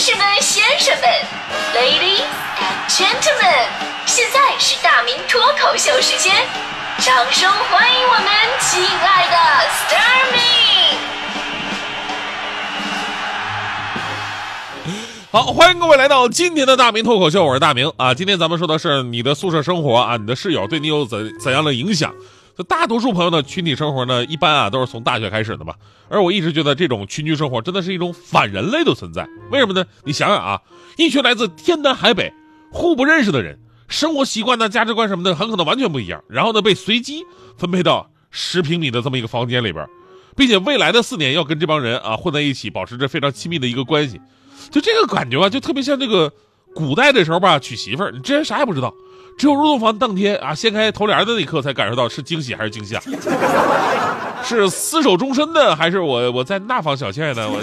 士们、先生们，Ladies and Gentlemen，现在是大明脱口秀时间，掌声欢迎我们亲爱的 s t a r m y 好，欢迎各位来到今天的大明脱口秀，我是大明啊。今天咱们说的是你的宿舍生活啊，你的室友对你有怎怎样的影响？大多数朋友的群体生活呢，一般啊都是从大学开始的嘛。而我一直觉得这种群居生活真的是一种反人类的存在。为什么呢？你想想啊，一群来自天南海北、互不认识的人，生活习惯呢、价值观什么的很可能完全不一样。然后呢，被随机分配到十平米的这么一个房间里边，并且未来的四年要跟这帮人啊混在一起，保持着非常亲密的一个关系。就这个感觉啊，就特别像这个古代的时候吧，娶媳妇儿，你之前啥也不知道。只有入洞房当天啊，掀开头帘的那一刻，才感受到是惊喜还是惊吓，是厮守终身的，还是我我在那房小妾呢？我。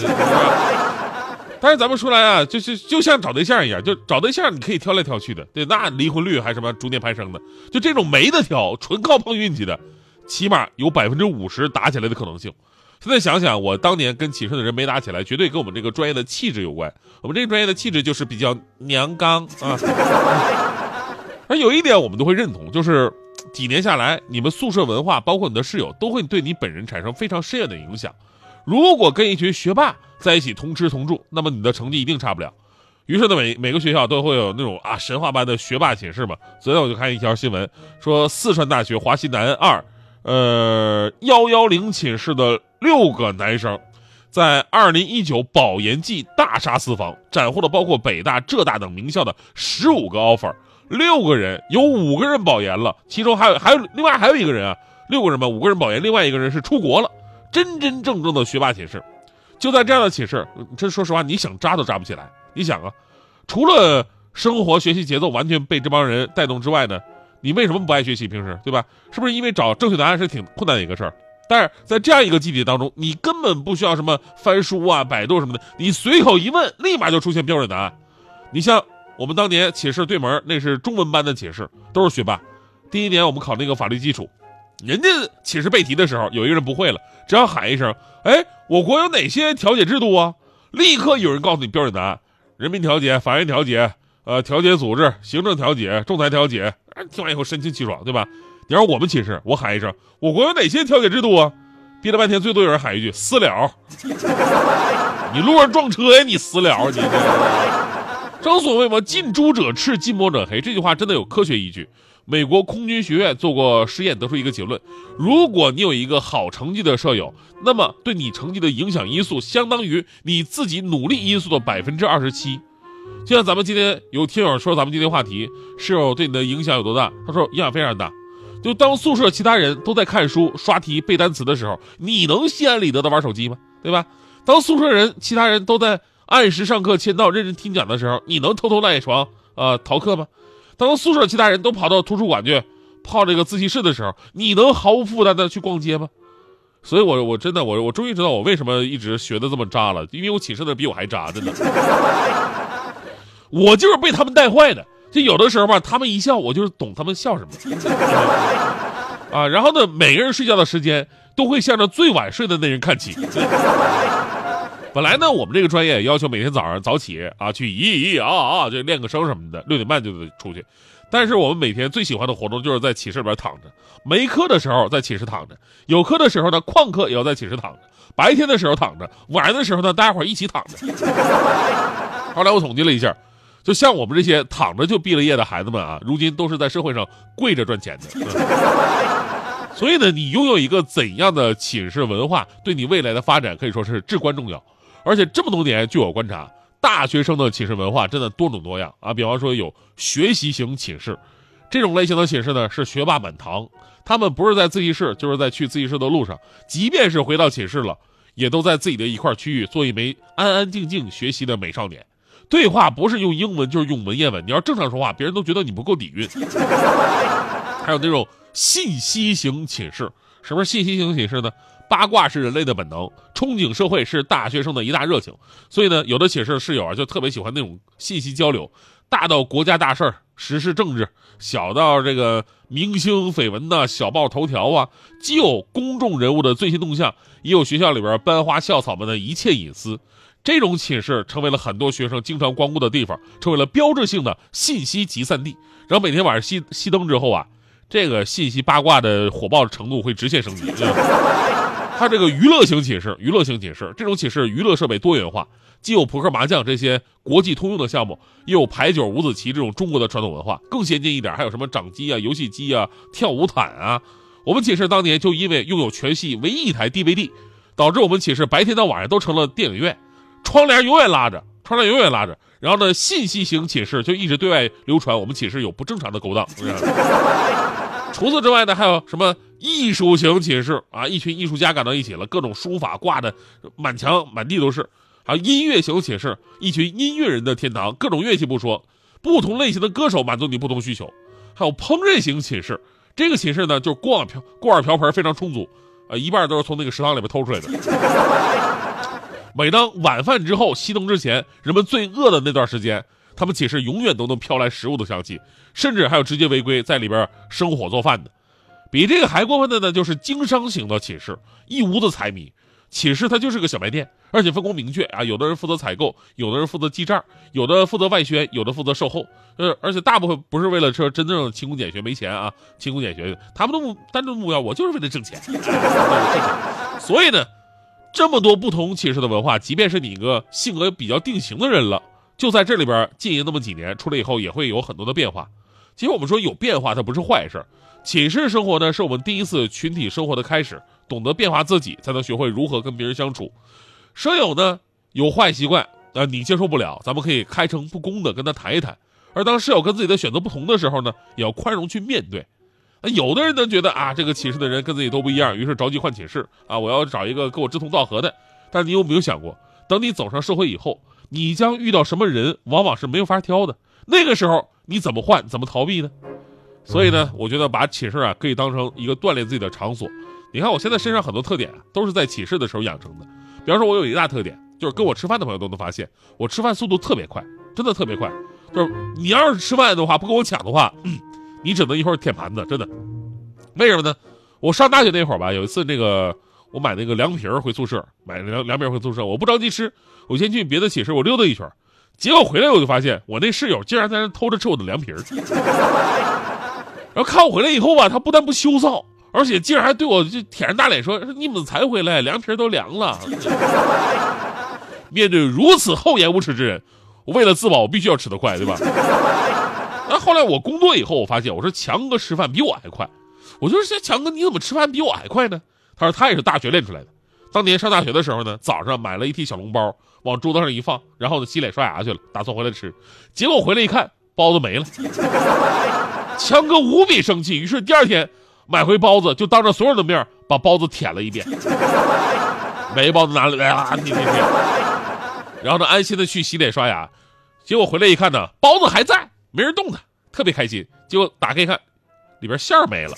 但是咱们说来啊，就是就像找对象一样，就找对象你可以挑来挑去的，对，那离婚率还什么逐年攀升的，就这种没得挑，纯靠碰运气的，起码有百分之五十打起来的可能性。现在想想，我当年跟寝室的人没打起来，绝对跟我们这个专业的气质有关。我们这个专业的气质就是比较娘刚啊。而有一点我们都会认同，就是几年下来，你们宿舍文化，包括你的室友，都会对你本人产生非常深远的影响。如果跟一群学霸在一起同吃同住，那么你的成绩一定差不了。于是呢，每每个学校都会有那种啊神话般的学霸寝室嘛。昨天我就看一条新闻，说四川大学华西南二，呃幺幺零寝室的六个男生，在二零一九保研季大杀四方，斩获了包括北大、浙大等名校的十五个 offer。六个人有五个人保研了，其中还有还有另外还有一个人啊，六个人吧，五个人保研，另外一个人是出国了，真真正正的学霸寝室。就在这样的寝室，这说实话，你想扎都扎不起来。你想啊，除了生活学习节奏完全被这帮人带动之外呢，你为什么不爱学习？平时对吧？是不是因为找正确答案是挺困难的一个事儿？但是在这样一个集体当中，你根本不需要什么翻书啊、百度什么的，你随口一问，立马就出现标准答案。你像。我们当年寝室对门那是中文班的寝室，都是学霸。第一年我们考那个法律基础，人家寝室背题的时候，有一个人不会了，只要喊一声：“哎，我国有哪些调解制度啊？”立刻有人告诉你标准答案：人民调解、法院调解、呃调解组织、行政调解、仲裁调解。听完以后神清气爽，对吧？你让我们寝室，我喊一声：“我国有哪些调解制度啊？”憋了半天，最多有人喊一句：“私了。” 你路上撞车呀？你私了你？正所谓嘛，近朱者赤，近墨者黑，这句话真的有科学依据。美国空军学院做过实验，得出一个结论：如果你有一个好成绩的舍友，那么对你成绩的影响因素相当于你自己努力因素的百分之二十七。就像咱们今天有听友说，咱们今天话题室友对你的影响有多大？他说影响非常大。就当宿舍其他人都在看书、刷题、背单词的时候，你能心安理得的玩手机吗？对吧？当宿舍人其他人都在。按时上课、签到、认真听讲的时候，你能偷偷赖床啊逃课吗？当宿舍其他人都跑到图书馆去泡这个自习室的时候，你能毫无负担的去逛街吗？所以，我我真的我我终于知道我为什么一直学的这么渣了，因为我寝室的比我还渣，真的。我就是被他们带坏的。就有的时候吧，他们一笑，我就是懂他们笑什么。啊，然后呢，每个人睡觉的时间都会向着最晚睡的那人看齐。本来呢，我们这个专业要求每天早上早起啊，去咿咿啊啊，就练个声什么的，六点半就得出去。但是我们每天最喜欢的活动就是在寝室里边躺着，没课的时候在寝室躺着，有课的时候呢，旷课也要在寝室躺着。白天的时候躺着，晚上的时候呢，大家伙一起躺着。后来我统计了一下，就像我们这些躺着就毕了业的孩子们啊，如今都是在社会上跪着赚钱的。所以呢，你拥有一个怎样的寝室文化，对你未来的发展可以说是至关重要。而且这么多年，据我观察，大学生的寝室文化真的多种多样啊。比方说有学习型寝室，这种类型的寝室呢是学霸满堂，他们不是在自习室，就是在去自习室的路上，即便是回到寝室了，也都在自己的一块区域做一枚安安静静学习的美少年。对话不是用英文就是用文言文，你要正常说话，别人都觉得你不够底蕴。还有那种信息型寝室，什么信息型寝室呢？八卦是人类的本能，憧憬社会是大学生的一大热情，所以呢，有的寝室室友啊就特别喜欢那种信息交流，大到国家大事儿、时事政治，小到这个明星绯闻呐小报头条啊，既有公众人物的最新动向，也有学校里边班花校草们的一切隐私。这种寝室成为了很多学生经常光顾的地方，成为了标志性的信息集散地。然后每天晚上熄熄灯之后啊，这个信息八卦的火爆程度会直线升级。它这个娱乐型寝室，娱乐型寝室这种寝室娱乐设备多元化，既有扑克麻将这些国际通用的项目，又有牌九、五子棋这种中国的传统文化。更先进一点，还有什么掌机啊、游戏机啊、跳舞毯啊。我们寝室当年就因为拥有全系唯一一台 DVD，导致我们寝室白天到晚上都成了电影院，窗帘永远拉着，窗帘永远拉着。然后呢，信息型寝室就一直对外流传我们寝室有不正常的勾当。除此之外呢，还有什么艺术型寝室啊？一群艺术家赶到一起了，各种书法挂的满墙满地都是。还有音乐型寝室，一群音乐人的天堂，各种乐器不说，不同类型的歌手满足你不同需求。还有烹饪型寝室，这个寝室呢，就是锅碗瓢锅碗瓢盆非常充足，呃，一半都是从那个食堂里面偷出来的。每当晚饭之后熄灯之前，人们最饿的那段时间。他们寝室永远都能飘来食物的香气，甚至还有直接违规在里边生火做饭的。比这个还过分的呢，就是经商型的寝室，一屋子财迷。寝室它就是个小卖店，而且分工明确啊，有的人负责采购，有的人负责记账，有的负责外宣，有的负责售后。呃，而且大部分不是为了说真正勤工俭学没钱啊，勤工俭学，他们的目单纯目标，我就是为了挣钱。所以呢，这么多不同寝室的文化，即便是你一个性格比较定型的人了。就在这里边经营那么几年，出来以后也会有很多的变化。其实我们说有变化，它不是坏事。寝室生活呢，是我们第一次群体生活的开始。懂得变化自己，才能学会如何跟别人相处。舍友呢有坏习惯，啊，你接受不了，咱们可以开诚布公的跟他谈一谈。而当舍友跟自己的选择不同的时候呢，也要宽容去面对。那有的人呢觉得啊，这个寝室的人跟自己都不一样，于是着急换寝室啊，我要找一个跟我志同道合的。但你有没有想过，等你走上社会以后？你将遇到什么人，往往是没有法挑的。那个时候你怎么换，怎么逃避呢？所以呢，我觉得把寝室啊可以当成一个锻炼自己的场所。你看我现在身上很多特点啊都是在寝室的时候养成的。比方说，我有一大特点，就是跟我吃饭的朋友都能发现，我吃饭速度特别快，真的特别快。就是你要是吃饭的话，不跟我抢的话，你只能一会儿舔盘子，真的。为什么呢？我上大学那会儿吧，有一次那个。我买那个凉皮儿回宿舍，买凉凉皮儿回宿舍，我不着急吃，我先去别的寝室，我溜达一圈，结果回来我就发现我那室友竟然在那偷着吃我的凉皮儿，然后看我回来以后吧，他不但不羞臊，而且竟然还对我就舔着大脸说：“你怎么才回来？凉皮儿都凉了。”面对如此厚颜无耻之人，我为了自保，我必须要吃得快，对吧？那后来我工作以后，我发现我说强哥吃饭比我还快，我就说强哥你怎么吃饭比我还快呢？他说他也是大学练出来的，当年上大学的时候呢，早上买了一屉小笼包，往桌子上一放，然后呢洗脸刷牙去了，打算回来吃，结果回来一看包子没了，强哥无比生气，于是第二天买回包子，就当着所有的面把包子舔了一遍，每个包子拿来啊，然后呢安心的去洗脸刷牙，结果回来一看呢，包子还在，没人动它，特别开心，结果打开一看，里边馅儿没了。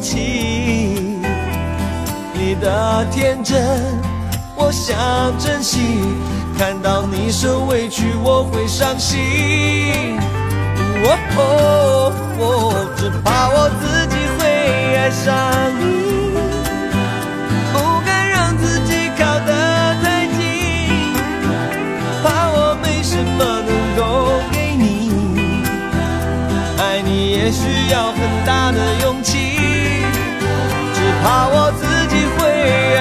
情，你的天真，我想珍惜。看到你受委屈，我会伤心。哦，只怕我自己会爱上。